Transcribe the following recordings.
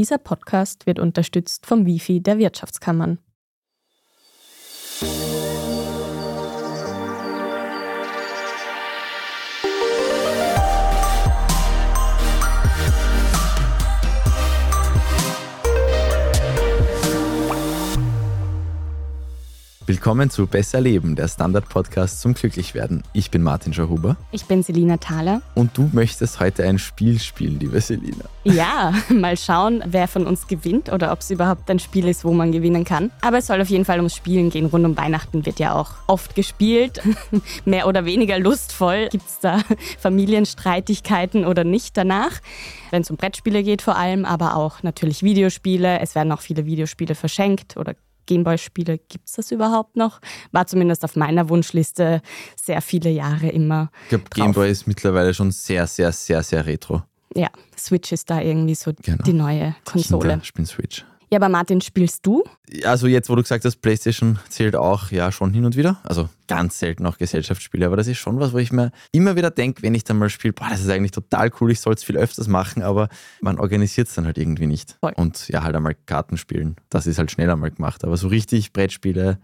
Dieser Podcast wird unterstützt vom Wifi der Wirtschaftskammern. Willkommen zu Besser Leben, der Standard-Podcast zum Glücklichwerden. Ich bin Martin Schauhuber. Ich bin Selina Thaler. Und du möchtest heute ein Spiel spielen, liebe Selina. Ja, mal schauen, wer von uns gewinnt oder ob es überhaupt ein Spiel ist, wo man gewinnen kann. Aber es soll auf jeden Fall ums Spielen gehen. Rund um Weihnachten wird ja auch oft gespielt. Mehr oder weniger lustvoll. Gibt es da Familienstreitigkeiten oder nicht danach? Wenn es um Brettspiele geht vor allem, aber auch natürlich Videospiele. Es werden auch viele Videospiele verschenkt oder Gameboy-Spiele, gibt es das überhaupt noch? War zumindest auf meiner Wunschliste sehr viele Jahre immer. Ich glaube, Gameboy ist mittlerweile schon sehr, sehr, sehr, sehr retro. Ja, Switch ist da irgendwie so genau. die neue Konsole. Ich spiele Switch. Ja, aber Martin, spielst du? Also jetzt, wo du gesagt hast, PlayStation zählt auch ja schon hin und wieder. Also ganz selten auch Gesellschaftsspiele, aber das ist schon was, wo ich mir immer wieder denke, wenn ich dann mal spiele, boah, das ist eigentlich total cool, ich soll es viel öfters machen, aber man organisiert es dann halt irgendwie nicht. Voll. Und ja, halt einmal Karten spielen. Das ist halt schneller mal gemacht. Aber so richtig Brettspiele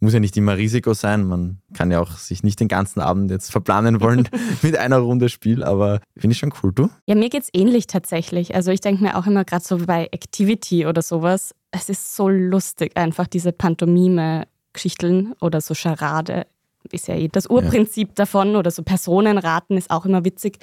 muss ja nicht immer Risiko sein. Man kann ja auch sich nicht den ganzen Abend jetzt verplanen wollen mit einer Runde Spiel, aber finde ich schon cool, du? Ja, mir geht es ähnlich tatsächlich. Also ich denke mir auch immer gerade so bei Activity oder sowas, es ist so lustig, einfach diese Pantomime-Geschichten oder so Charade ist ja eh das Urprinzip ja. davon oder so Personenraten ist auch immer witzig.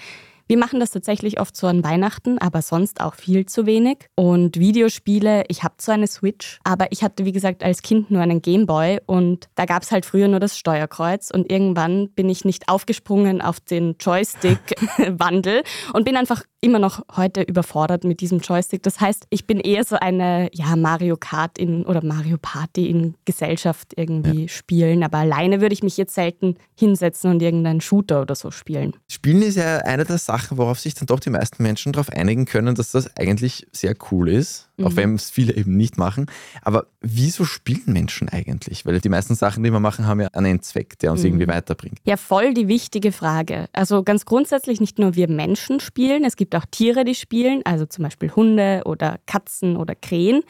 Wir machen das tatsächlich oft so an Weihnachten, aber sonst auch viel zu wenig. Und Videospiele, ich habe zwar eine Switch, aber ich hatte, wie gesagt, als Kind nur einen Gameboy und da gab es halt früher nur das Steuerkreuz und irgendwann bin ich nicht aufgesprungen auf den Joystick-Wandel und bin einfach immer noch heute überfordert mit diesem Joystick. Das heißt, ich bin eher so eine ja, Mario Kart in oder Mario Party in Gesellschaft irgendwie ja. spielen, aber alleine würde ich mich jetzt selten hinsetzen und irgendeinen Shooter oder so spielen. Spielen ist ja eine der Sachen, worauf sich dann doch die meisten Menschen darauf einigen können, dass das eigentlich sehr cool ist, mhm. auch wenn es viele eben nicht machen. Aber wieso spielen Menschen eigentlich? Weil die meisten Sachen, die wir machen, haben ja einen Zweck, der uns mhm. irgendwie weiterbringt. Ja, voll die wichtige Frage. Also ganz grundsätzlich nicht nur wir Menschen spielen, es gibt auch Tiere, die spielen, also zum Beispiel Hunde oder Katzen oder Krähen.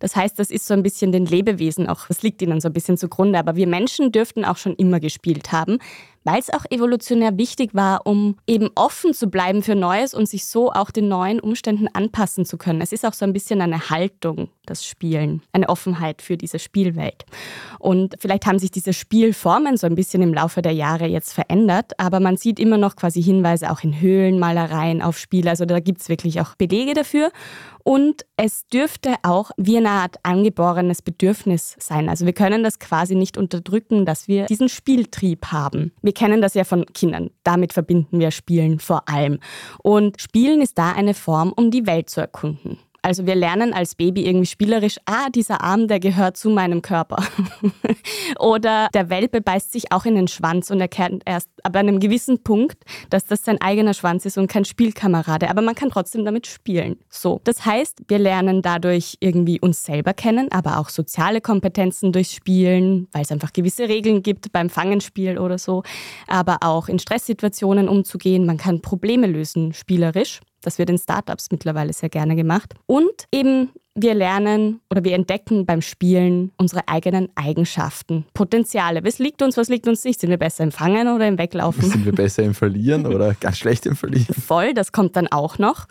Das heißt, das ist so ein bisschen den Lebewesen auch, das liegt ihnen so ein bisschen zugrunde. Aber wir Menschen dürften auch schon immer gespielt haben, weil es auch evolutionär wichtig war, um eben offen zu bleiben für Neues und sich so auch den neuen Umständen anpassen zu können. Es ist auch so ein bisschen eine Haltung, das Spielen, eine Offenheit für diese Spielwelt. Und vielleicht haben sich diese Spielformen so ein bisschen im Laufe der Jahre jetzt verändert, aber man sieht immer noch quasi Hinweise auch in Höhlenmalereien auf Spiele. Also da gibt es wirklich auch Belege dafür. Und es dürfte auch wie eine Art angeborenes Bedürfnis sein. Also wir können das quasi nicht unterdrücken, dass wir diesen Spieltrieb haben. Wir kennen das ja von Kindern. Damit verbinden wir Spielen vor allem. Und Spielen ist da eine Form, um die Welt zu erkunden. Also wir lernen als Baby irgendwie spielerisch, ah, dieser Arm, der gehört zu meinem Körper. Oder der Welpe beißt sich auch in den Schwanz und erkennt erst ab einem gewissen Punkt, dass das sein eigener Schwanz ist und kein Spielkamerade. Aber man kann trotzdem damit spielen. So. Das heißt, wir lernen dadurch irgendwie uns selber kennen, aber auch soziale Kompetenzen durchs Spielen, weil es einfach gewisse Regeln gibt beim Fangenspiel oder so. Aber auch in Stresssituationen umzugehen. Man kann Probleme lösen spielerisch. Das wird in Startups mittlerweile sehr gerne gemacht. Und eben wir lernen oder wir entdecken beim Spielen unsere eigenen Eigenschaften, Potenziale. Was liegt uns, was liegt uns nicht? Sind wir besser im Fangen oder im Weglaufen? Sind wir besser im Verlieren oder ganz schlecht im Verlieren? Voll, das kommt dann auch noch.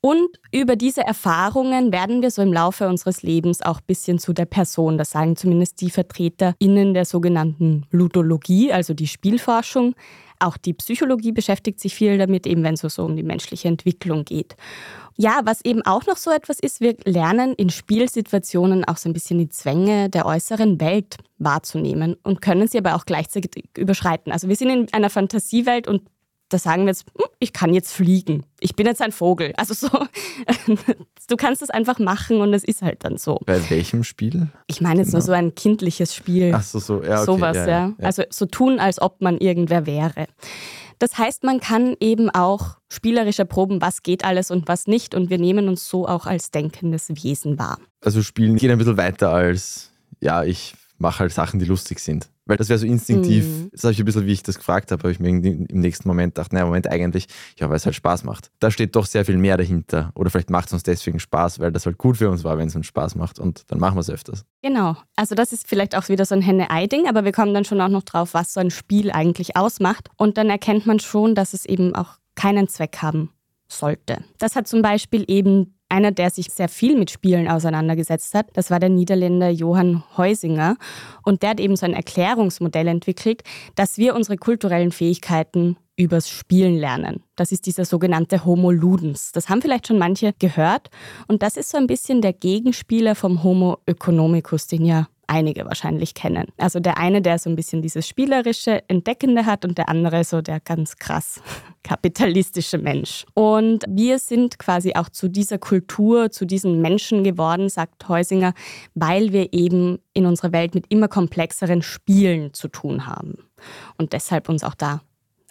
Und über diese Erfahrungen werden wir so im Laufe unseres Lebens auch ein bisschen zu der Person. Das sagen zumindest die VertreterInnen der sogenannten Ludologie, also die Spielforschung. Auch die Psychologie beschäftigt sich viel damit, eben wenn es so um die menschliche Entwicklung geht. Ja, was eben auch noch so etwas ist, wir lernen in Spielsituationen auch so ein bisschen die Zwänge der äußeren Welt wahrzunehmen und können sie aber auch gleichzeitig überschreiten. Also wir sind in einer Fantasiewelt und da sagen wir jetzt, hm, ich kann jetzt fliegen. Ich bin jetzt ein Vogel. Also so, du kannst es einfach machen und es ist halt dann so. Bei welchem Spiel? Ich meine jetzt genau. nur so ein kindliches Spiel. Ach so, so, ja, okay. Sowas, ja, ja. ja. Also so tun, als ob man irgendwer wäre. Das heißt, man kann eben auch spielerisch erproben, was geht alles und was nicht. Und wir nehmen uns so auch als denkendes Wesen wahr. Also Spielen geht ein bisschen weiter als, ja, ich mach halt Sachen, die lustig sind. Weil das wäre so instinktiv, mhm. das habe ich ein bisschen, wie ich das gefragt habe, habe ich mir im nächsten Moment gedacht, naja, Moment, eigentlich, ja, weil es halt Spaß macht. Da steht doch sehr viel mehr dahinter. Oder vielleicht macht es uns deswegen Spaß, weil das halt gut für uns war, wenn es uns Spaß macht. Und dann machen wir es öfters. Genau. Also das ist vielleicht auch wieder so ein Henne-Ei-Ding, aber wir kommen dann schon auch noch drauf, was so ein Spiel eigentlich ausmacht. Und dann erkennt man schon, dass es eben auch keinen Zweck haben sollte. Das hat zum Beispiel eben einer, der sich sehr viel mit Spielen auseinandergesetzt hat, das war der Niederländer Johann Heusinger. Und der hat eben so ein Erklärungsmodell entwickelt, dass wir unsere kulturellen Fähigkeiten übers Spielen lernen. Das ist dieser sogenannte Homo Ludens. Das haben vielleicht schon manche gehört. Und das ist so ein bisschen der Gegenspieler vom Homo economicus, den ja einige wahrscheinlich kennen. Also der eine, der so ein bisschen dieses spielerische, entdeckende hat und der andere so der ganz krass kapitalistische Mensch. Und wir sind quasi auch zu dieser Kultur, zu diesen Menschen geworden, sagt Heusinger, weil wir eben in unserer Welt mit immer komplexeren Spielen zu tun haben und deshalb uns auch da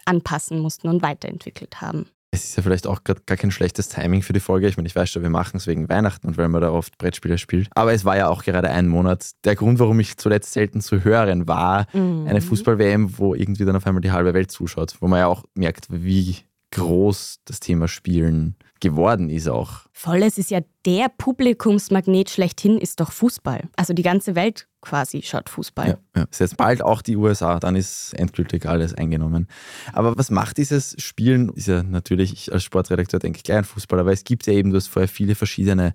anpassen mussten und weiterentwickelt haben. Es ist ja vielleicht auch gar kein schlechtes Timing für die Folge. Ich meine, ich weiß schon, wir machen es wegen Weihnachten und weil man da oft Brettspiele spielt. Aber es war ja auch gerade ein Monat. Der Grund, warum ich zuletzt selten zu hören war, mhm. eine Fußball-WM, wo irgendwie dann auf einmal die halbe Welt zuschaut, wo man ja auch merkt, wie groß das Thema Spielen geworden ist auch. Voll, es ist ja der Publikumsmagnet schlechthin, ist doch Fußball. Also die ganze Welt quasi schaut Fußball. Ja, ja. Ist jetzt bald auch die USA, dann ist endgültig alles eingenommen. Aber was macht dieses Spielen? Ist ja natürlich, ich als Sportredakteur denke gleich an Fußball, aber es gibt ja eben, du hast vorher viele verschiedene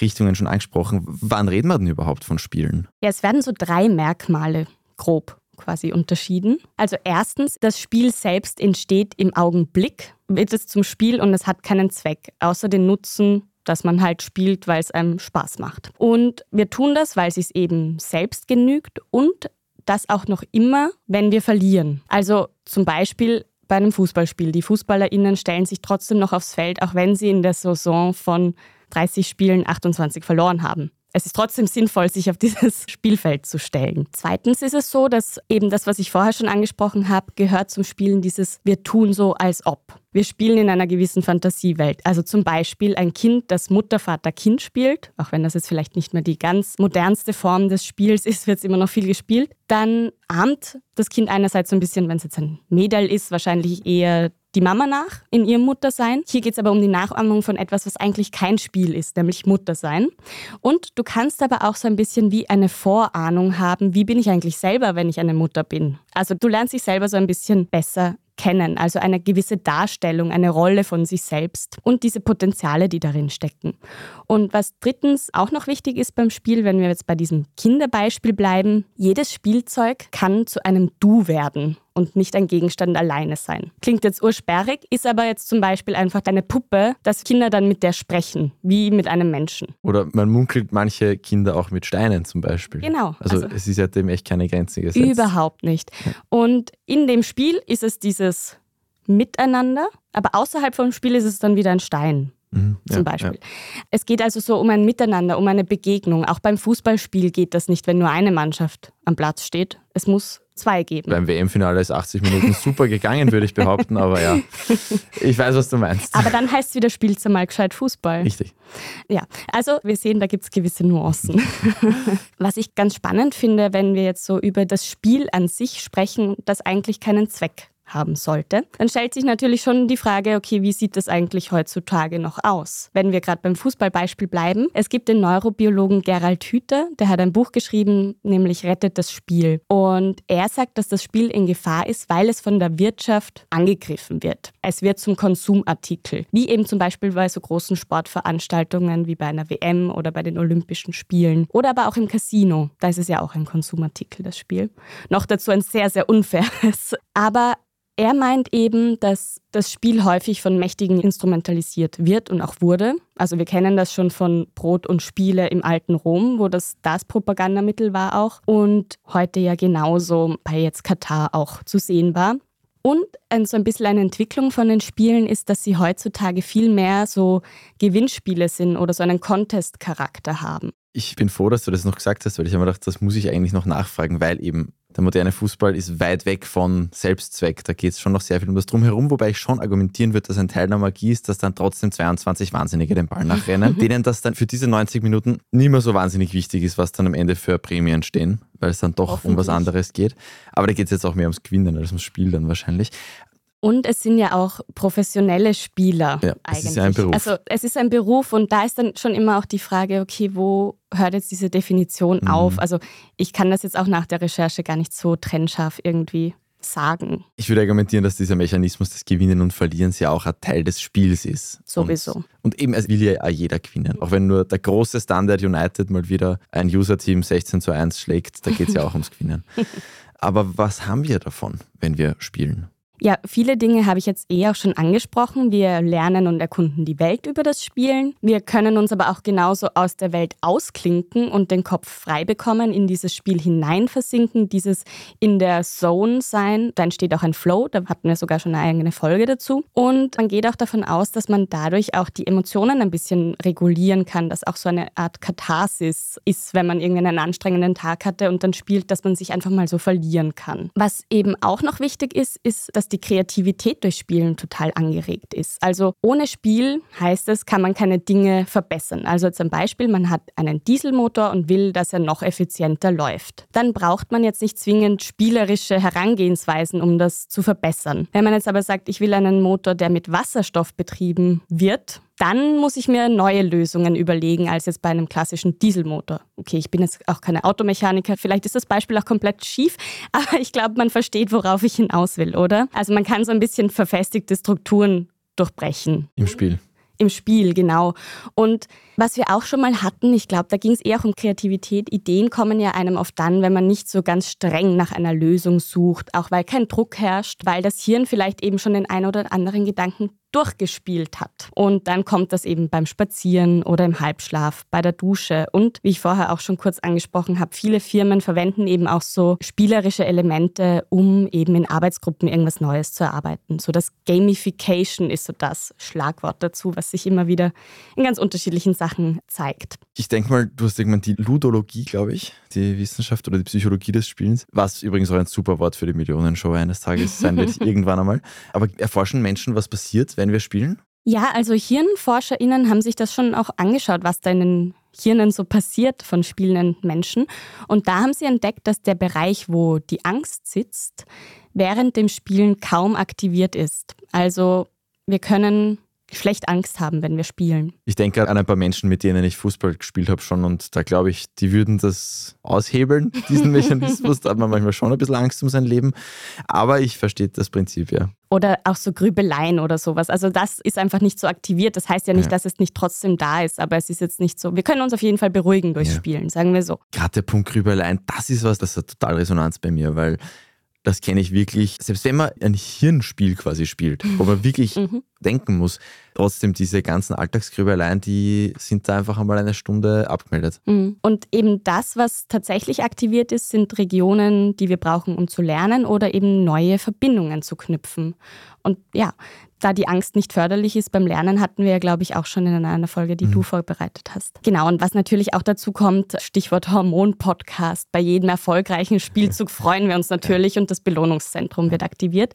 Richtungen schon angesprochen. Wann reden wir denn überhaupt von Spielen? Ja, es werden so drei Merkmale grob quasi unterschieden. Also erstens, das Spiel selbst entsteht im Augenblick, wird es zum Spiel und es hat keinen Zweck, außer den Nutzen dass man halt spielt, weil es einem Spaß macht. Und wir tun das, weil es sich eben selbst genügt und das auch noch immer, wenn wir verlieren. Also zum Beispiel bei einem Fußballspiel. Die FußballerInnen stellen sich trotzdem noch aufs Feld, auch wenn sie in der Saison von 30 Spielen 28 verloren haben es ist trotzdem sinnvoll, sich auf dieses Spielfeld zu stellen. Zweitens ist es so, dass eben das, was ich vorher schon angesprochen habe, gehört zum Spielen dieses Wir tun so als ob. Wir spielen in einer gewissen Fantasiewelt. Also zum Beispiel ein Kind, das Mutter, Vater, Kind spielt, auch wenn das jetzt vielleicht nicht mehr die ganz modernste Form des Spiels ist, wird es immer noch viel gespielt. Dann ahmt das Kind einerseits so ein bisschen, wenn es jetzt ein Mädel ist, wahrscheinlich eher die Mama nach in ihrem Muttersein. Hier geht es aber um die Nachahmung von etwas, was eigentlich kein Spiel ist, nämlich Muttersein. Und du kannst aber auch so ein bisschen wie eine Vorahnung haben, wie bin ich eigentlich selber, wenn ich eine Mutter bin. Also du lernst dich selber so ein bisschen besser kennen, also eine gewisse Darstellung, eine Rolle von sich selbst und diese Potenziale, die darin stecken. Und was drittens auch noch wichtig ist beim Spiel, wenn wir jetzt bei diesem Kinderbeispiel bleiben, jedes Spielzeug kann zu einem Du werden und nicht ein Gegenstand alleine sein. Klingt jetzt ursperrig, ist aber jetzt zum Beispiel einfach eine Puppe, dass Kinder dann mit der sprechen, wie mit einem Menschen. Oder man munkelt manche Kinder auch mit Steinen zum Beispiel. Genau. Also, also es ist ja dem echt keine Grenze gesetzt. Überhaupt nicht. Und in dem Spiel ist es dieses Miteinander, aber außerhalb vom Spiel ist es dann wieder ein Stein. Mhm, zum ja, Beispiel. Ja. Es geht also so um ein Miteinander, um eine Begegnung. Auch beim Fußballspiel geht das nicht, wenn nur eine Mannschaft am Platz steht. Es muss zwei geben. Beim WM-Finale ist 80 Minuten super gegangen, würde ich behaupten, aber ja, ich weiß, was du meinst. Aber dann heißt es wieder, spielst du mal gescheit Fußball. Richtig. Ja, also wir sehen, da gibt es gewisse Nuancen. was ich ganz spannend finde, wenn wir jetzt so über das Spiel an sich sprechen, das eigentlich keinen Zweck haben sollte, dann stellt sich natürlich schon die Frage, okay, wie sieht das eigentlich heutzutage noch aus? Wenn wir gerade beim Fußballbeispiel bleiben, es gibt den Neurobiologen Gerald Hüther, der hat ein Buch geschrieben, nämlich Rettet das Spiel. Und er sagt, dass das Spiel in Gefahr ist, weil es von der Wirtschaft angegriffen wird. Es wird zum Konsumartikel, wie eben zum Beispiel bei so großen Sportveranstaltungen wie bei einer WM oder bei den Olympischen Spielen oder aber auch im Casino. Da ist es ja auch ein Konsumartikel, das Spiel. Noch dazu ein sehr, sehr unfaires. Aber er meint eben, dass das Spiel häufig von Mächtigen instrumentalisiert wird und auch wurde. Also wir kennen das schon von Brot und Spiele im alten Rom, wo das das Propagandamittel war auch und heute ja genauso bei jetzt Katar auch zu sehen war. Und so ein bisschen eine Entwicklung von den Spielen ist, dass sie heutzutage viel mehr so Gewinnspiele sind oder so einen Contest-Charakter haben. Ich bin froh, dass du das noch gesagt hast, weil ich habe mir gedacht, das muss ich eigentlich noch nachfragen, weil eben Der moderne Fußball ist weit weg von Selbstzweck. Da geht es schon noch sehr viel um das Drumherum, wobei ich schon argumentieren würde, dass ein Teil der Magie ist, dass dann trotzdem 22 Wahnsinnige den Ball nachrennen, denen das dann für diese 90 Minuten nicht mehr so wahnsinnig wichtig ist, was dann am Ende für Prämien stehen, weil es dann doch um was anderes geht. Aber da geht es jetzt auch mehr ums Gewinnen als ums Spiel dann wahrscheinlich. Und es sind ja auch professionelle Spieler ja, eigentlich. Es ist ja ein Beruf. Also es ist ein Beruf und da ist dann schon immer auch die Frage, okay, wo hört jetzt diese Definition mhm. auf? Also ich kann das jetzt auch nach der Recherche gar nicht so trennscharf irgendwie sagen. Ich würde argumentieren, dass dieser Mechanismus des Gewinnen und Verlierens ja auch ein Teil des Spiels ist. Sowieso. Und, und eben, es will ja jeder gewinnen. Auch wenn nur der große Standard United mal wieder ein User-Team 16 zu 1 schlägt, da geht es ja auch ums Gewinnen. Aber was haben wir davon, wenn wir spielen? Ja, viele Dinge habe ich jetzt eh auch schon angesprochen. Wir lernen und erkunden die Welt über das Spielen. Wir können uns aber auch genauso aus der Welt ausklinken und den Kopf frei bekommen, in dieses Spiel hinein versinken, dieses in der Zone sein. Da entsteht auch ein Flow, da hatten wir sogar schon eine eigene Folge dazu. Und man geht auch davon aus, dass man dadurch auch die Emotionen ein bisschen regulieren kann, dass auch so eine Art Katharsis ist, wenn man irgendeinen anstrengenden Tag hatte und dann spielt, dass man sich einfach mal so verlieren kann. Was eben auch noch wichtig ist, ist, dass die Kreativität durch Spielen total angeregt ist. Also ohne Spiel heißt es, kann man keine Dinge verbessern. Also zum Beispiel, man hat einen Dieselmotor und will, dass er noch effizienter läuft. Dann braucht man jetzt nicht zwingend spielerische Herangehensweisen, um das zu verbessern. Wenn man jetzt aber sagt, ich will einen Motor, der mit Wasserstoff betrieben wird, dann muss ich mir neue Lösungen überlegen als jetzt bei einem klassischen Dieselmotor. Okay, ich bin jetzt auch keine Automechaniker, vielleicht ist das Beispiel auch komplett schief, aber ich glaube, man versteht, worauf ich hinaus will, oder? Also man kann so ein bisschen verfestigte Strukturen durchbrechen. Im Spiel. Im Spiel, genau. Und was wir auch schon mal hatten, ich glaube, da ging es eher auch um Kreativität. Ideen kommen ja einem oft dann, wenn man nicht so ganz streng nach einer Lösung sucht, auch weil kein Druck herrscht, weil das Hirn vielleicht eben schon den einen oder anderen Gedanken durchgespielt hat. Und dann kommt das eben beim Spazieren oder im Halbschlaf, bei der Dusche. Und wie ich vorher auch schon kurz angesprochen habe, viele Firmen verwenden eben auch so spielerische Elemente, um eben in Arbeitsgruppen irgendwas Neues zu erarbeiten. So das Gamification ist so das Schlagwort dazu, was sich immer wieder in ganz unterschiedlichen Sachen zeigt. Ich denke mal, du hast irgendwann die Ludologie, glaube ich, die Wissenschaft oder die Psychologie des Spielens, was übrigens auch ein super Wort für die Millionenshow eines Tages sein wird, irgendwann einmal. Aber erforschen Menschen, was passiert, wenn wir spielen? Ja, also HirnforscherInnen haben sich das schon auch angeschaut, was da in den Hirnen so passiert von spielenden Menschen. Und da haben sie entdeckt, dass der Bereich, wo die Angst sitzt, während dem Spielen kaum aktiviert ist. Also wir können schlecht Angst haben, wenn wir spielen. Ich denke an ein paar Menschen, mit denen ich Fußball gespielt habe schon und da glaube ich, die würden das aushebeln, diesen Mechanismus. da hat man manchmal schon ein bisschen Angst um sein Leben. Aber ich verstehe das Prinzip, ja. Oder auch so Grübeleien oder sowas. Also das ist einfach nicht so aktiviert. Das heißt ja nicht, ja. dass es nicht trotzdem da ist, aber es ist jetzt nicht so. Wir können uns auf jeden Fall beruhigen durchs ja. Spielen, sagen wir so. Gerade der Punkt Grübeleien, das ist was, das hat total Resonanz bei mir, weil das kenne ich wirklich, selbst wenn man ein Hirnspiel quasi spielt, wo man wirklich mhm. denken muss, trotzdem diese ganzen Alltagsgrübeleien, die sind da einfach einmal eine Stunde abgemeldet. Mhm. Und eben das, was tatsächlich aktiviert ist, sind Regionen, die wir brauchen, um zu lernen oder eben neue Verbindungen zu knüpfen. Und ja, da die Angst nicht förderlich ist beim Lernen, hatten wir ja, glaube ich, auch schon in einer Folge, die mhm. du vorbereitet hast. Genau, und was natürlich auch dazu kommt, Stichwort Hormon-Podcast. Bei jedem erfolgreichen Spielzug freuen wir uns natürlich und das Belohnungszentrum wird aktiviert.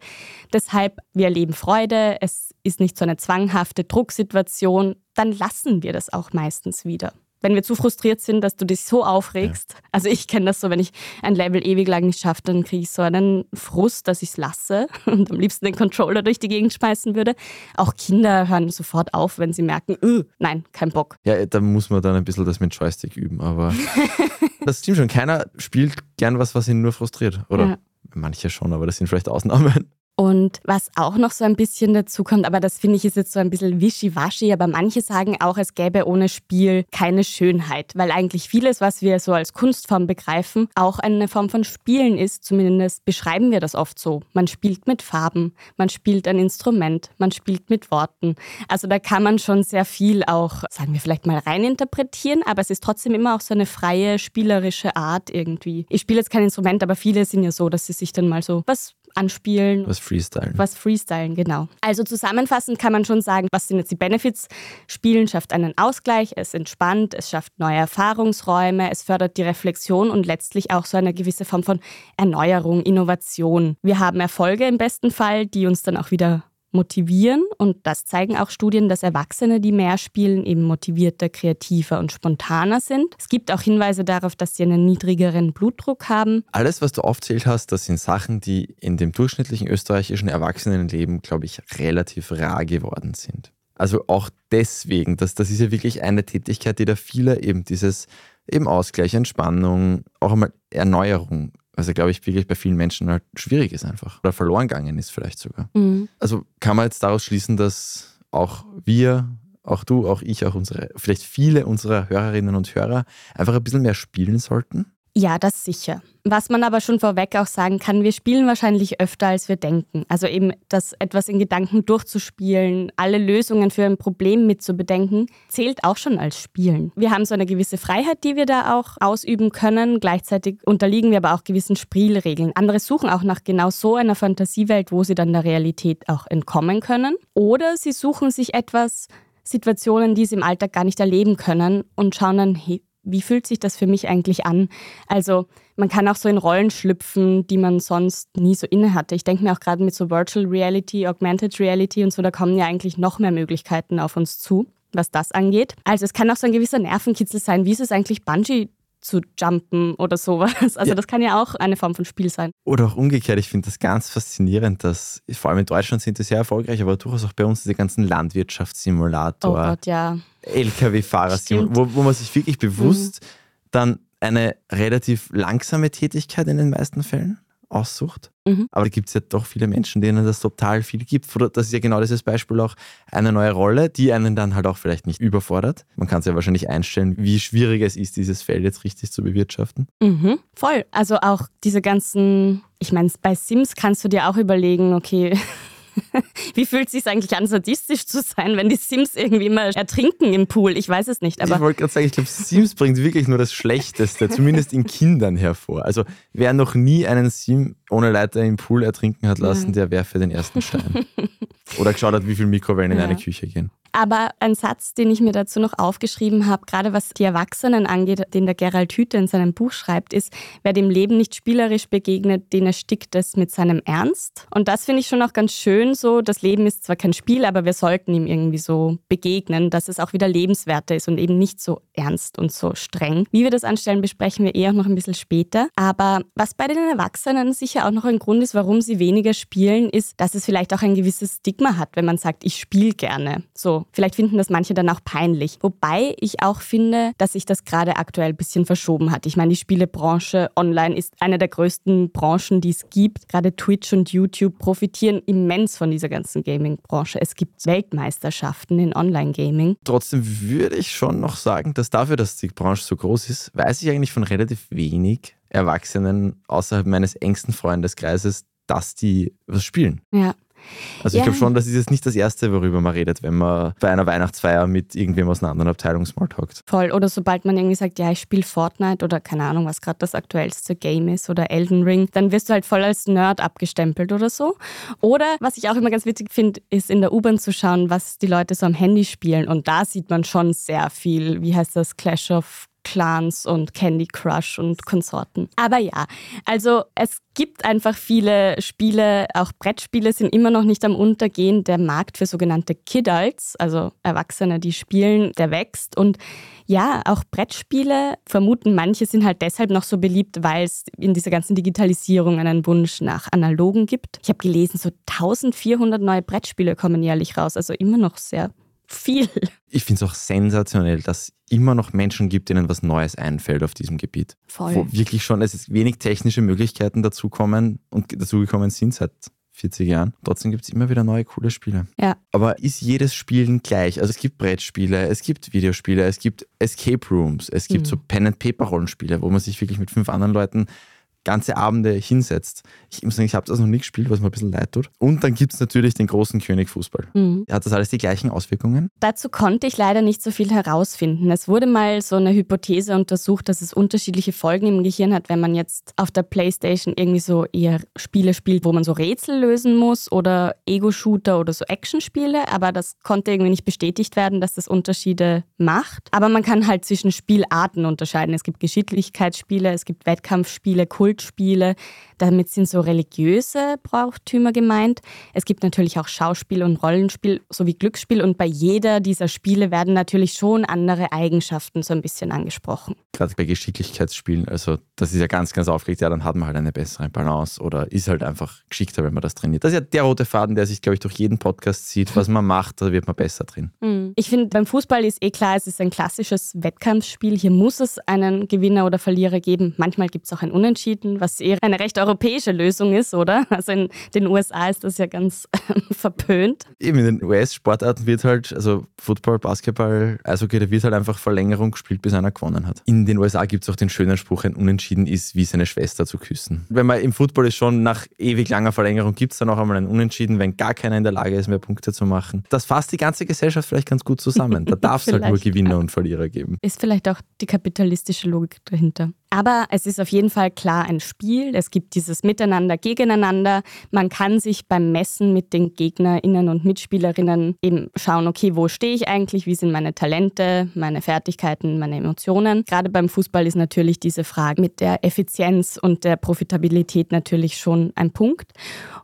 Deshalb, wir erleben Freude, es ist nicht so eine zwanghafte Drucksituation, dann lassen wir das auch meistens wieder wenn wir zu frustriert sind, dass du dich so aufregst. Ja. Also ich kenne das so, wenn ich ein Level ewig lang nicht schaffe, dann kriege ich so einen Frust, dass ich es lasse und am liebsten den Controller durch die Gegend schmeißen würde. Auch Kinder hören sofort auf, wenn sie merken, öh, nein, kein Bock. Ja, da muss man dann ein bisschen das mit Joystick üben, aber das stimmt schon. Keiner spielt gern was, was ihn nur frustriert, oder? Ja. Manche schon, aber das sind vielleicht Ausnahmen. Und was auch noch so ein bisschen dazu kommt, aber das finde ich ist jetzt so ein bisschen wischiwaschi, aber manche sagen auch, es gäbe ohne Spiel keine Schönheit, weil eigentlich vieles, was wir so als Kunstform begreifen, auch eine Form von Spielen ist. Zumindest beschreiben wir das oft so. Man spielt mit Farben, man spielt ein Instrument, man spielt mit Worten. Also da kann man schon sehr viel auch, sagen wir vielleicht mal reininterpretieren, aber es ist trotzdem immer auch so eine freie, spielerische Art irgendwie. Ich spiele jetzt kein Instrument, aber viele sind ja so, dass sie sich dann mal so was anspielen. Was freestylen. Was freestylen, genau. Also zusammenfassend kann man schon sagen, was sind jetzt die Benefits? Spielen schafft einen Ausgleich, es entspannt, es schafft neue Erfahrungsräume, es fördert die Reflexion und letztlich auch so eine gewisse Form von Erneuerung, Innovation. Wir haben Erfolge im besten Fall, die uns dann auch wieder motivieren. Und das zeigen auch Studien, dass Erwachsene, die mehr spielen, eben motivierter, kreativer und spontaner sind. Es gibt auch Hinweise darauf, dass sie einen niedrigeren Blutdruck haben. Alles, was du aufzählt hast, das sind Sachen, die in dem durchschnittlichen österreichischen Erwachsenenleben, glaube ich, relativ rar geworden sind. Also auch deswegen, dass das ist ja wirklich eine Tätigkeit, die da viele eben dieses eben Ausgleich, Entspannung, auch einmal Erneuerung ja, glaube ich, wirklich bei vielen Menschen halt schwierig ist einfach. Oder verloren gegangen ist vielleicht sogar. Mhm. Also kann man jetzt daraus schließen, dass auch wir, auch du, auch ich, auch unsere, vielleicht viele unserer Hörerinnen und Hörer einfach ein bisschen mehr spielen sollten? Ja, das sicher. Was man aber schon vorweg auch sagen kann, wir spielen wahrscheinlich öfter, als wir denken. Also eben das etwas in Gedanken durchzuspielen, alle Lösungen für ein Problem mitzubedenken, zählt auch schon als Spielen. Wir haben so eine gewisse Freiheit, die wir da auch ausüben können. Gleichzeitig unterliegen wir aber auch gewissen Spielregeln. Andere suchen auch nach genau so einer Fantasiewelt, wo sie dann der Realität auch entkommen können. Oder sie suchen sich etwas, Situationen, die sie im Alltag gar nicht erleben können und schauen dann, hey, wie fühlt sich das für mich eigentlich an? Also man kann auch so in Rollen schlüpfen, die man sonst nie so inne hatte. Ich denke mir auch gerade mit so Virtual Reality, Augmented Reality und so, da kommen ja eigentlich noch mehr Möglichkeiten auf uns zu, was das angeht. Also es kann auch so ein gewisser Nervenkitzel sein. Wie ist es eigentlich, Bungee zu jumpen oder sowas. Also ja. das kann ja auch eine Form von Spiel sein. Oder auch umgekehrt, ich finde das ganz faszinierend, dass vor allem in Deutschland sind die sehr erfolgreich, aber durchaus auch bei uns diese ganzen Landwirtschaftssimulator. Oh Gott, ja. Lkw-Fahrer, wo, wo man sich wirklich bewusst mhm. dann eine relativ langsame Tätigkeit in den meisten Fällen aussucht. Mhm. Aber da gibt es ja doch viele Menschen, denen das total viel gibt. Das ist ja genau dieses Beispiel auch eine neue Rolle, die einen dann halt auch vielleicht nicht überfordert. Man kann es ja wahrscheinlich einstellen, wie schwierig es ist, dieses Feld jetzt richtig zu bewirtschaften. Mhm. Voll. Also auch diese ganzen, ich meine, bei Sims kannst du dir auch überlegen, okay, Wie fühlt es sich eigentlich an, sadistisch zu sein, wenn die Sims irgendwie immer ertrinken im Pool? Ich weiß es nicht. Aber ich wollte gerade sagen, ich glaube, Sims bringt wirklich nur das Schlechteste, zumindest in Kindern hervor. Also wer noch nie einen Sim ohne Leiter im Pool ertrinken hat lassen, der werfe den ersten Stein. Oder geschaut hat, wie viele Mikrowellen in ja. eine Küche gehen. Aber ein Satz, den ich mir dazu noch aufgeschrieben habe, gerade was die Erwachsenen angeht, den der Gerald Hüther in seinem Buch schreibt, ist, wer dem Leben nicht spielerisch begegnet, den erstickt es mit seinem Ernst. Und das finde ich schon auch ganz schön so. Das Leben ist zwar kein Spiel, aber wir sollten ihm irgendwie so begegnen, dass es auch wieder lebenswerter ist und eben nicht so ernst und so streng. Wie wir das anstellen, besprechen wir eh auch noch ein bisschen später. Aber was bei den Erwachsenen sicher auch noch ein Grund ist, warum sie weniger spielen, ist, dass es vielleicht auch ein gewisses Stigma hat, wenn man sagt, ich spiele gerne. So, Vielleicht finden das manche dann auch peinlich. Wobei ich auch finde, dass sich das gerade aktuell ein bisschen verschoben hat. Ich meine, die Spielebranche online ist eine der größten Branchen, die es gibt. Gerade Twitch und YouTube profitieren immens von dieser ganzen Gaming-Branche. Es gibt Weltmeisterschaften in Online-Gaming. Trotzdem würde ich schon noch sagen, dass dafür, dass die Branche so groß ist, weiß ich eigentlich von relativ wenig Erwachsenen außerhalb meines engsten Freundeskreises, dass die was spielen. Ja. Also ich glaube schon, das ist jetzt nicht das Erste, worüber man redet, wenn man bei einer Weihnachtsfeier mit irgendwem aus einer anderen Abteilung smalltalkt. Voll. Oder sobald man irgendwie sagt, ja, ich spiele Fortnite oder keine Ahnung, was gerade das aktuellste Game ist oder Elden Ring, dann wirst du halt voll als Nerd abgestempelt oder so. Oder was ich auch immer ganz witzig finde, ist in der U-Bahn zu schauen, was die Leute so am Handy spielen. Und da sieht man schon sehr viel, wie heißt das, Clash of Clans und Candy Crush und Konsorten. Aber ja, also es gibt einfach viele Spiele, auch Brettspiele sind immer noch nicht am Untergehen. Der Markt für sogenannte Kidults, also Erwachsene, die spielen, der wächst. Und ja, auch Brettspiele, vermuten manche, sind halt deshalb noch so beliebt, weil es in dieser ganzen Digitalisierung einen Wunsch nach Analogen gibt. Ich habe gelesen, so 1400 neue Brettspiele kommen jährlich raus, also immer noch sehr viel. Ich finde es auch sensationell, dass immer noch Menschen gibt, denen was Neues einfällt auf diesem Gebiet. Voll. Wo wirklich schon es ist wenig technische Möglichkeiten dazukommen und dazugekommen sind seit 40 Jahren. Trotzdem gibt es immer wieder neue coole Spiele. Ja. Aber ist jedes Spielen gleich? Also es gibt Brettspiele, es gibt Videospiele, es gibt Escape Rooms, es gibt mhm. so Pen and Paper Rollenspiele, wo man sich wirklich mit fünf anderen Leuten ganze Abende hinsetzt. Ich muss sagen, ich habe das noch nie gespielt, was mir ein bisschen leid tut. Und dann gibt es natürlich den großen König Fußball. Mhm. Hat das alles die gleichen Auswirkungen? Dazu konnte ich leider nicht so viel herausfinden. Es wurde mal so eine Hypothese untersucht, dass es unterschiedliche Folgen im Gehirn hat, wenn man jetzt auf der Playstation irgendwie so eher Spiele spielt, wo man so Rätsel lösen muss oder Ego-Shooter oder so Action-Spiele. Aber das konnte irgendwie nicht bestätigt werden, dass das Unterschiede macht. Aber man kann halt zwischen Spielarten unterscheiden. Es gibt Geschicklichkeitsspiele, es gibt Wettkampfspiele, Kultspiele. Damit sind so religiöse Brauchtümer gemeint. Es gibt natürlich auch Schauspiel und Rollenspiel sowie Glücksspiel und bei jeder dieser Spiele werden natürlich schon andere Eigenschaften so ein bisschen angesprochen. Gerade bei Geschicklichkeitsspielen, also das ist ja ganz, ganz aufgeregt, ja, dann hat man halt eine bessere Balance oder ist halt einfach geschickter, wenn man das trainiert. Das ist ja der rote Faden, der sich, glaube ich, durch jeden Podcast zieht. Was man macht, da wird man besser drin. Mhm. Ich finde, beim Fußball ist eh klar, es ist ein klassisches Wettkampfspiel. Hier muss es einen Gewinner oder Verlierer geben. Manchmal gibt es auch ein Unentschieden, was eher eine recht europäische Lösung ist, oder? Also in den USA ist das ja ganz verpönt. Eben in den US-Sportarten wird halt, also Football, Basketball, Eishockey, da wird halt einfach Verlängerung gespielt, bis einer gewonnen hat. In den USA gibt es auch den schönen Spruch, ein Unentschieden ist wie seine Schwester zu küssen. Wenn man im Football ist schon nach ewig langer Verlängerung gibt es dann auch einmal ein Unentschieden, wenn gar keiner in der Lage ist, mehr Punkte zu machen. Das fasst die ganze Gesellschaft vielleicht ganz gut zusammen. Da darf es halt nur Gewinner und Verlierer geben. Ist vielleicht auch die kapitalistische Logik dahinter. Aber es ist auf jeden Fall klar ein Spiel. Es gibt dieses Miteinander, Gegeneinander. Man kann sich beim Messen mit den GegnerInnen und Mitspielerinnen eben schauen, okay, wo stehe ich eigentlich? Wie sind meine Talente, meine Fertigkeiten, meine Emotionen? Gerade beim Fußball ist natürlich diese Frage mit der Effizienz und der Profitabilität natürlich schon ein Punkt.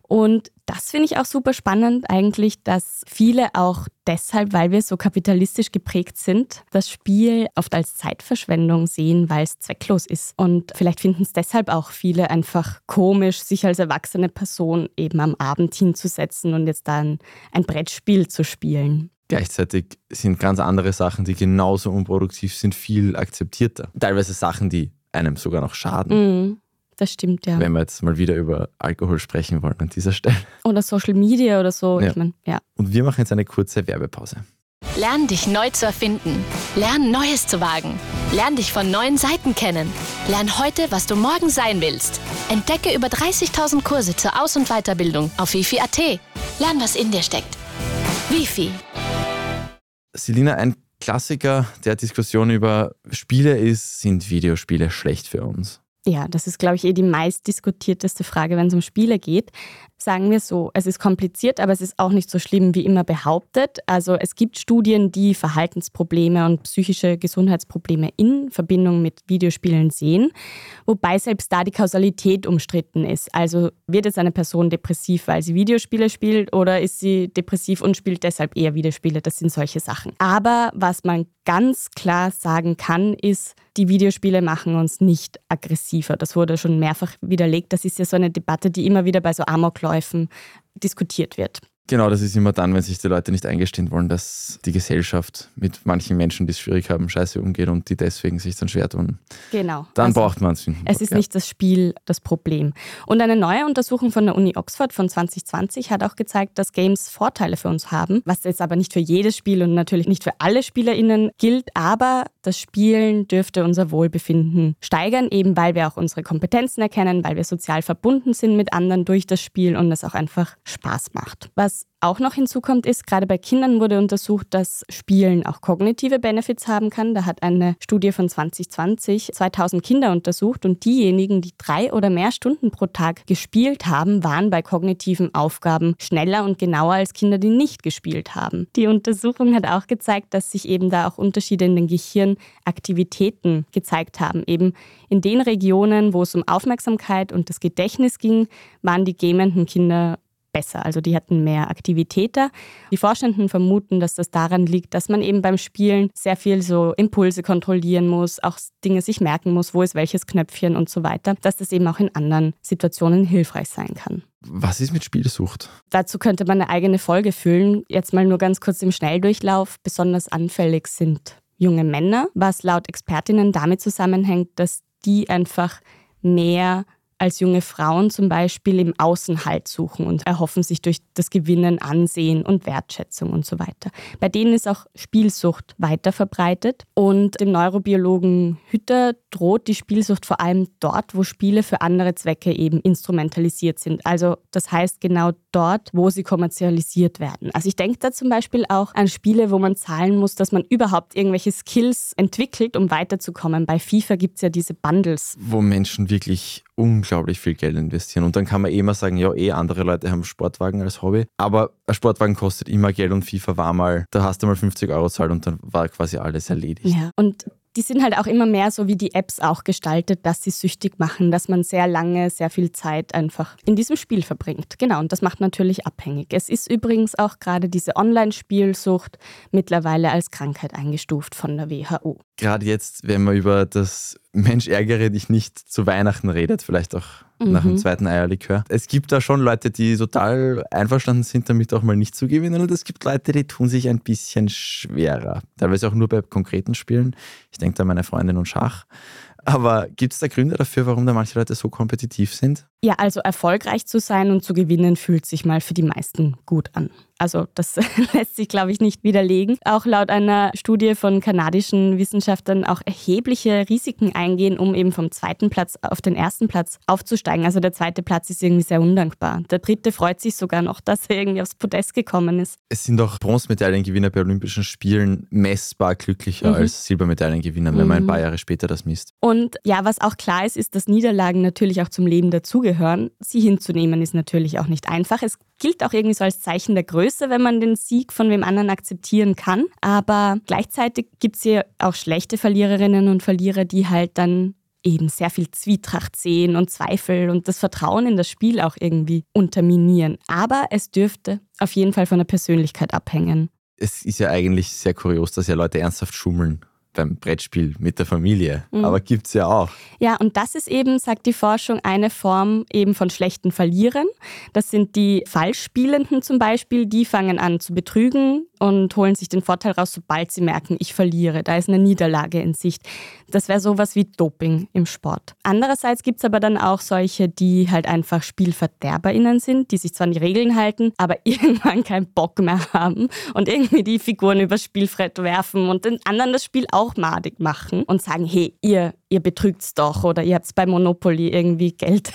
Und das finde ich auch super spannend eigentlich, dass viele auch deshalb, weil wir so kapitalistisch geprägt sind, das Spiel oft als Zeitverschwendung sehen, weil es zwecklos ist. Und vielleicht finden es deshalb auch viele einfach komisch, sich als erwachsene Person eben am Abend hinzusetzen und jetzt dann ein Brettspiel zu spielen. Gleichzeitig sind ganz andere Sachen, die genauso unproduktiv sind, viel akzeptierter. Teilweise Sachen, die einem sogar noch schaden. Mhm. Das stimmt, ja. Wenn wir jetzt mal wieder über Alkohol sprechen wollen an dieser Stelle. Oder Social Media oder so. Ja. Ich mein, ja. Und wir machen jetzt eine kurze Werbepause. Lern dich neu zu erfinden. Lern Neues zu wagen. Lern dich von neuen Seiten kennen. Lern heute, was du morgen sein willst. Entdecke über 30.000 Kurse zur Aus- und Weiterbildung auf wifi.at. Lern, was in dir steckt. Wifi. Selina, ein Klassiker der Diskussion über Spiele ist, sind Videospiele schlecht für uns? Ja, das ist, glaube ich, eh die meistdiskutierteste Frage, wenn es um Spiele geht. Sagen wir so, es ist kompliziert, aber es ist auch nicht so schlimm wie immer behauptet. Also es gibt Studien, die Verhaltensprobleme und psychische Gesundheitsprobleme in Verbindung mit Videospielen sehen, wobei selbst da die Kausalität umstritten ist. Also wird jetzt eine Person depressiv, weil sie Videospiele spielt oder ist sie depressiv und spielt deshalb eher Videospiele? Das sind solche Sachen. Aber was man ganz klar sagen kann, ist, die Videospiele machen uns nicht aggressiver. Das wurde schon mehrfach widerlegt. Das ist ja so eine Debatte, die immer wieder bei so Amokläufen diskutiert wird. Genau, das ist immer dann, wenn sich die Leute nicht eingestehen wollen, dass die Gesellschaft mit manchen Menschen, die es schwierig haben, scheiße umgeht und die deswegen sich dann schwer tun. Genau. Dann also, braucht man es. Es ist ja. nicht das Spiel das Problem. Und eine neue Untersuchung von der Uni Oxford von 2020 hat auch gezeigt, dass Games Vorteile für uns haben, was jetzt aber nicht für jedes Spiel und natürlich nicht für alle SpielerInnen gilt, aber das Spielen dürfte unser Wohlbefinden steigern, eben weil wir auch unsere Kompetenzen erkennen, weil wir sozial verbunden sind mit anderen durch das Spiel und es auch einfach Spaß macht. Was auch noch hinzukommt, ist, gerade bei Kindern wurde untersucht, dass Spielen auch kognitive Benefits haben kann. Da hat eine Studie von 2020 2000 Kinder untersucht und diejenigen, die drei oder mehr Stunden pro Tag gespielt haben, waren bei kognitiven Aufgaben schneller und genauer als Kinder, die nicht gespielt haben. Die Untersuchung hat auch gezeigt, dass sich eben da auch Unterschiede in den Gehirnaktivitäten gezeigt haben. Eben in den Regionen, wo es um Aufmerksamkeit und das Gedächtnis ging, waren die gamenden Kinder besser. Also die hatten mehr Aktivität da. Die Forschenden vermuten, dass das daran liegt, dass man eben beim Spielen sehr viel so Impulse kontrollieren muss, auch Dinge sich merken muss, wo ist welches Knöpfchen und so weiter, dass das eben auch in anderen Situationen hilfreich sein kann. Was ist mit Spielsucht? Dazu könnte man eine eigene Folge füllen. Jetzt mal nur ganz kurz im Schnelldurchlauf. Besonders anfällig sind junge Männer, was laut Expertinnen damit zusammenhängt, dass die einfach mehr als junge Frauen zum Beispiel im Außen Halt suchen und erhoffen sich durch das Gewinnen Ansehen und Wertschätzung und so weiter. Bei denen ist auch Spielsucht weiter verbreitet und dem Neurobiologen Hütter droht die Spielsucht vor allem dort, wo Spiele für andere Zwecke eben instrumentalisiert sind. Also das heißt genau dort, wo sie kommerzialisiert werden. Also ich denke da zum Beispiel auch an Spiele, wo man zahlen muss, dass man überhaupt irgendwelche Skills entwickelt, um weiterzukommen. Bei FIFA gibt es ja diese Bundles. Wo Menschen wirklich unglaublich viel Geld investieren. Und dann kann man eh immer sagen, ja, eh, andere Leute haben Sportwagen als Hobby. Aber ein Sportwagen kostet immer Geld und FIFA war mal, da hast du mal 50 Euro zahlt und dann war quasi alles erledigt. Ja, und die sind halt auch immer mehr so wie die Apps auch gestaltet, dass sie süchtig machen, dass man sehr lange, sehr viel Zeit einfach in diesem Spiel verbringt. Genau, und das macht natürlich abhängig. Es ist übrigens auch gerade diese Online-Spielsucht mittlerweile als Krankheit eingestuft von der WHO. Gerade jetzt, wenn man über das Mensch ärgere dich nicht zu Weihnachten redet, vielleicht auch mhm. nach dem zweiten Eierlikör. Es gibt da schon Leute, die total einverstanden sind, damit auch mal nicht zu gewinnen und es gibt Leute, die tun sich ein bisschen schwerer. Teilweise auch nur bei konkreten Spielen. Ich denke da an meine Freundin und Schach. Aber gibt es da Gründe dafür, warum da manche Leute so kompetitiv sind? Ja, also erfolgreich zu sein und zu gewinnen fühlt sich mal für die meisten gut an. Also das lässt sich, glaube ich, nicht widerlegen. Auch laut einer Studie von kanadischen Wissenschaftlern auch erhebliche Risiken eingehen, um eben vom zweiten Platz auf den ersten Platz aufzusteigen. Also der zweite Platz ist irgendwie sehr undankbar. Der dritte freut sich sogar noch, dass er irgendwie aufs Podest gekommen ist. Es sind auch Bronzemedaillengewinner bei Olympischen Spielen messbar glücklicher mhm. als Silbermedaillengewinner, wenn mhm. man ein paar Jahre später das misst. Und ja, was auch klar ist, ist, dass Niederlagen natürlich auch zum Leben dazugehören. Sie hinzunehmen ist natürlich auch nicht einfach. Es gilt auch irgendwie so als Zeichen der Größe, wenn man den Sieg von wem anderen akzeptieren kann. Aber gleichzeitig gibt es hier auch schlechte Verliererinnen und Verlierer, die halt dann eben sehr viel Zwietracht sehen und Zweifel und das Vertrauen in das Spiel auch irgendwie unterminieren. Aber es dürfte auf jeden Fall von der Persönlichkeit abhängen. Es ist ja eigentlich sehr kurios, dass ja Leute ernsthaft schummeln beim Brettspiel mit der Familie. Mhm. Aber gibt es ja auch. Ja, und das ist eben, sagt die Forschung, eine Form eben von schlechten Verlierern. Das sind die Falschspielenden zum Beispiel, die fangen an zu betrügen und holen sich den Vorteil raus, sobald sie merken, ich verliere. Da ist eine Niederlage in Sicht. Das wäre sowas wie Doping im Sport. Andererseits gibt es aber dann auch solche, die halt einfach SpielverderberInnen sind, die sich zwar an die Regeln halten, aber irgendwann keinen Bock mehr haben und irgendwie die Figuren übers Spielfeld werfen und den anderen das Spiel auch madig machen und sagen, hey, ihr ihr betrügt's doch oder ihr habt bei Monopoly irgendwie Geld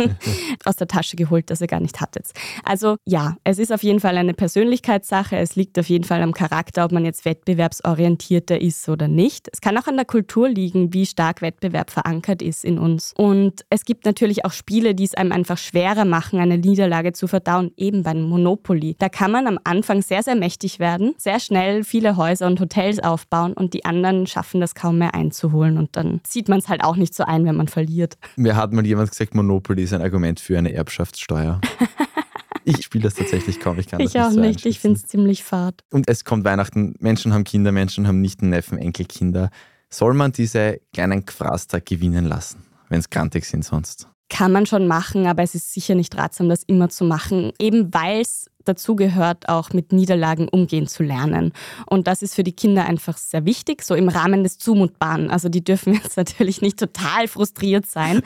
aus der Tasche geholt, das ihr gar nicht hattet. Also ja, es ist auf jeden Fall eine Persönlichkeitssache. Es liegt auf jeden Fall am Charakter, ob man jetzt wettbewerbsorientierter ist oder nicht. Es kann auch an der Kultur liegen, wie stark Wettbewerb verankert ist in uns. Und es gibt natürlich auch Spiele, die es einem einfach schwerer machen, eine Niederlage zu verdauen, eben beim Monopoly. Da kann man am Anfang sehr, sehr mächtig werden, sehr schnell viele Häuser und Hotels aufbauen und die anderen schaffen das kaum mehr einzuholen und dann sieht man es halt auch nicht so ein, wenn man verliert. Mir hat mal jemand gesagt, Monopoly ist ein Argument für eine Erbschaftssteuer. Ich spiele das tatsächlich kaum. Ich kann ich das nicht auch so nicht. Ich finde es ziemlich fad. Und es kommt Weihnachten. Menschen haben Kinder, Menschen haben Nichten, Neffen, Enkelkinder. Soll man diese kleinen Gefraster gewinnen lassen, wenn es grantig sind sonst? Kann man schon machen, aber es ist sicher nicht ratsam, das immer zu machen. Eben weil es dazu gehört, auch mit Niederlagen umgehen zu lernen. Und das ist für die Kinder einfach sehr wichtig, so im Rahmen des Zumutbaren. Also die dürfen jetzt natürlich nicht total frustriert sein,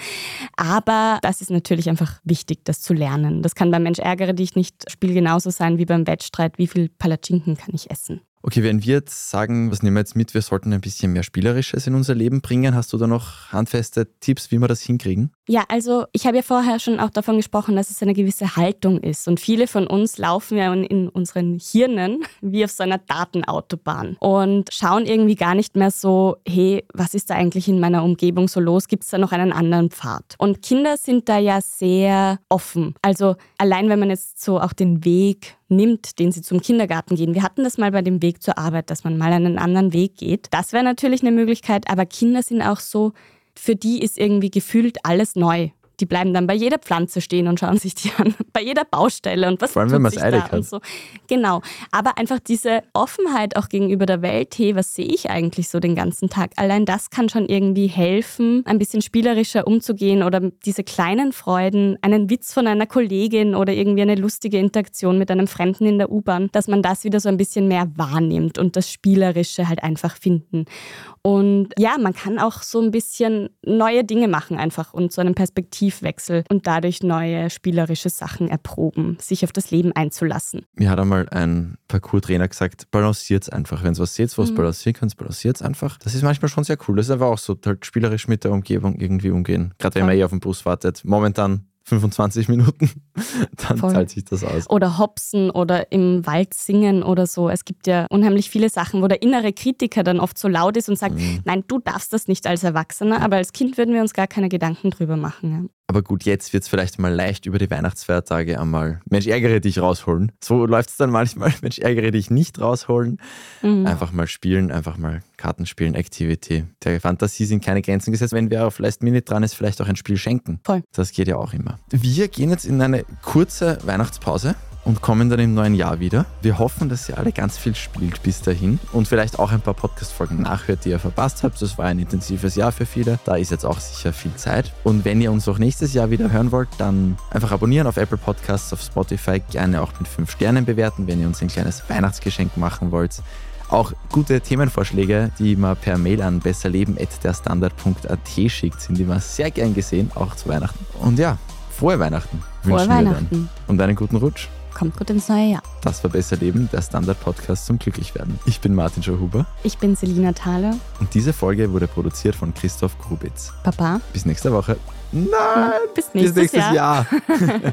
aber das ist natürlich einfach wichtig, das zu lernen. Das kann beim Mensch ärgere dich nicht Spiel genauso sein wie beim Wettstreit, wie viel Palatschinken kann ich essen. Okay, wenn wir jetzt sagen, was nehmen wir jetzt mit, wir sollten ein bisschen mehr Spielerisches in unser Leben bringen, hast du da noch handfeste Tipps, wie wir das hinkriegen? Ja, also ich habe ja vorher schon auch davon gesprochen, dass es eine gewisse Haltung ist. Und viele von uns laufen ja in unseren Hirnen wie auf so einer Datenautobahn und schauen irgendwie gar nicht mehr so, hey, was ist da eigentlich in meiner Umgebung so los? Gibt es da noch einen anderen Pfad? Und Kinder sind da ja sehr offen. Also allein wenn man jetzt so auch den Weg nimmt, den sie zum Kindergarten gehen. Wir hatten das mal bei dem Weg zur Arbeit, dass man mal einen anderen Weg geht. Das wäre natürlich eine Möglichkeit, aber Kinder sind auch so, für die ist irgendwie gefühlt alles neu die bleiben dann bei jeder Pflanze stehen und schauen sich die an, bei jeder Baustelle und was Vor allem, tut wenn man sich es eilig da hat. so. Genau. Aber einfach diese Offenheit auch gegenüber der Welt, hey, was sehe ich eigentlich so den ganzen Tag? Allein das kann schon irgendwie helfen, ein bisschen spielerischer umzugehen oder diese kleinen Freuden, einen Witz von einer Kollegin oder irgendwie eine lustige Interaktion mit einem Fremden in der U-Bahn, dass man das wieder so ein bisschen mehr wahrnimmt und das Spielerische halt einfach finden. Und ja, man kann auch so ein bisschen neue Dinge machen einfach und so einen Perspektiv Perspektivwechsel und dadurch neue spielerische Sachen erproben, sich auf das Leben einzulassen. Mir hat einmal ein Parcours-Trainer gesagt, balanciert es einfach. Wenn ihr was seht, wo es Mhm. balancieren könnt, balanciert es einfach. Das ist manchmal schon sehr cool. Das ist einfach auch so, halt spielerisch mit der Umgebung irgendwie umgehen. Gerade wenn man eh auf den Bus wartet. Momentan 25 Minuten, dann Voll. zahlt sich das aus. Oder hopsen oder im Wald singen oder so. Es gibt ja unheimlich viele Sachen, wo der innere Kritiker dann oft so laut ist und sagt, Mhm. nein, du darfst das nicht als Erwachsener, aber als Kind würden wir uns gar keine Gedanken drüber machen. Ja. Aber gut, jetzt wird es vielleicht mal leicht über die Weihnachtsfeiertage einmal Mensch, ärgere dich rausholen. So läuft es dann manchmal. Mensch, ärgere dich nicht rausholen. Mhm. Einfach mal spielen, einfach mal Karten spielen, Activity. Der Fantasie sind keine Grenzen gesetzt. Wenn wer auf Last Minute dran ist, vielleicht auch ein Spiel schenken. Voll. Das geht ja auch immer. Wir gehen jetzt in eine kurze Weihnachtspause und kommen dann im neuen Jahr wieder. Wir hoffen, dass ihr alle ganz viel spielt bis dahin und vielleicht auch ein paar Podcast-Folgen nachhört, die ihr verpasst habt. Das war ein intensives Jahr für viele. Da ist jetzt auch sicher viel Zeit. Und wenn ihr uns auch nächstes Jahr wieder hören wollt, dann einfach abonnieren auf Apple Podcasts, auf Spotify, gerne auch mit 5 Sternen bewerten, wenn ihr uns ein kleines Weihnachtsgeschenk machen wollt. Auch gute Themenvorschläge, die man per Mail an besserleben.derstandard.at schickt, sind immer sehr gern gesehen, auch zu Weihnachten. Und ja, frohe Weihnachten Frohe wünschen wir dann. Weihnachten. Und einen guten Rutsch. Kommt gut ins neue Jahr. Das war Besser Leben, der Standard-Podcast zum Glücklichwerden. Ich bin Martin Schauhuber Ich bin Selina Thaler. und diese Folge wurde produziert von Christoph Grubitz. Papa, Bis nächste Woche. Nein! bis nächstes, Bis nächstes Jahr. Jahr.